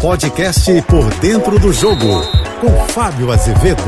podcast Por Dentro do Jogo, com Fábio Azevedo.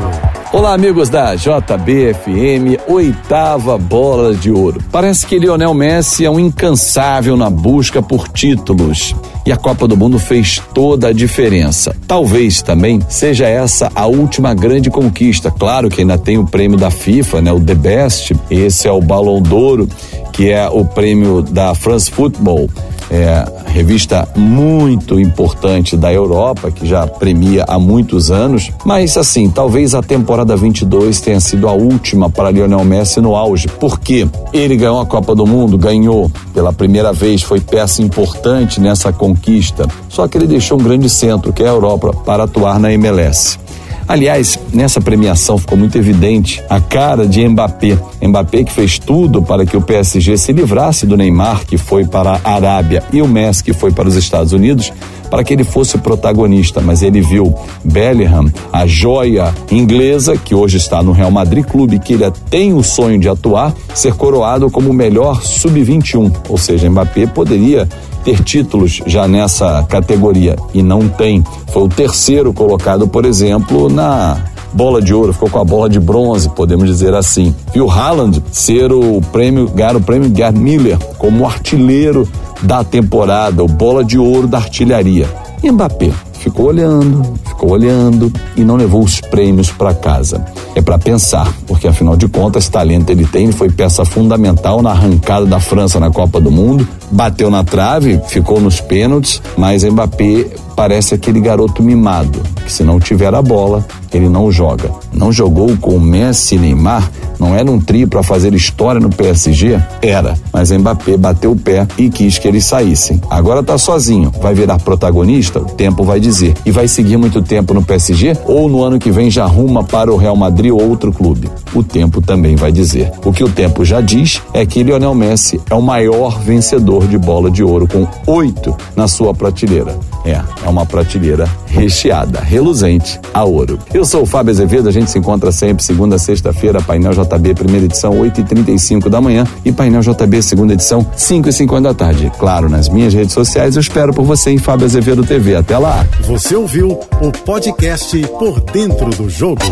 Olá, amigos da JBFM, oitava bola de ouro. Parece que Lionel Messi é um incansável na busca por títulos. E a Copa do Mundo fez toda a diferença. Talvez também seja essa a última grande conquista. Claro que ainda tem o prêmio da FIFA, né, o The Best. Esse é o Ballon d'Oro, que é o prêmio da France Football é, revista muito importante da Europa, que já premia há muitos anos. Mas, assim, talvez a temporada 22 tenha sido a última para Lionel Messi no auge. porque Ele ganhou a Copa do Mundo, ganhou pela primeira vez, foi peça importante nessa conquista. Só que ele deixou um grande centro, que é a Europa, para atuar na MLS. Aliás, nessa premiação ficou muito evidente a cara de Mbappé. Mbappé que fez tudo para que o PSG se livrasse do Neymar, que foi para a Arábia, e o Messi, que foi para os Estados Unidos, para que ele fosse protagonista, mas ele viu Bellingham, a joia inglesa, que hoje está no Real Madrid, clube que ele tem o sonho de atuar, ser coroado como o melhor sub-21, ou seja, Mbappé poderia ter títulos já nessa categoria e não tem. Foi o terceiro colocado, por exemplo, na bola de ouro, ficou com a bola de bronze, podemos dizer assim. E o Haaland ser o prêmio, ganhar o prêmio Gerd Miller como artilheiro da temporada, o bola de ouro da artilharia. E Mbappé ficou olhando, ficou olhando e não levou os prêmios para casa. É para pensar, porque afinal de contas, talento ele tem, foi peça fundamental na arrancada da França na Copa do Mundo, bateu na trave, ficou nos pênaltis, mas Mbappé parece aquele garoto mimado, que se não tiver a bola, ele não joga. Não jogou com o Messi e Neymar, não era um tri para fazer história no PSG? Era, mas Mbappé bateu o pé e quis que eles saíssem. Agora tá sozinho, vai virar protagonista? O tempo vai dizer. E vai seguir muito tempo no PSG ou no ano que vem já arruma para o Real Madrid ou outro clube? O tempo também vai dizer. O que o tempo já diz é que Lionel Messi é o maior vencedor de bola de ouro com oito na sua prateleira. É, é uma prateleira recheada, reluzente a ouro. Eu sou o Fábio Azevedo, a gente se encontra sempre segunda sexta-feira, painel JB, primeira edição, 8h35 da manhã e painel JB, segunda edição, 5h50 da tarde. Claro, nas minhas redes sociais, eu espero por você em Fábio Azevedo TV. Até lá. Você ouviu o podcast Por Dentro do Jogo.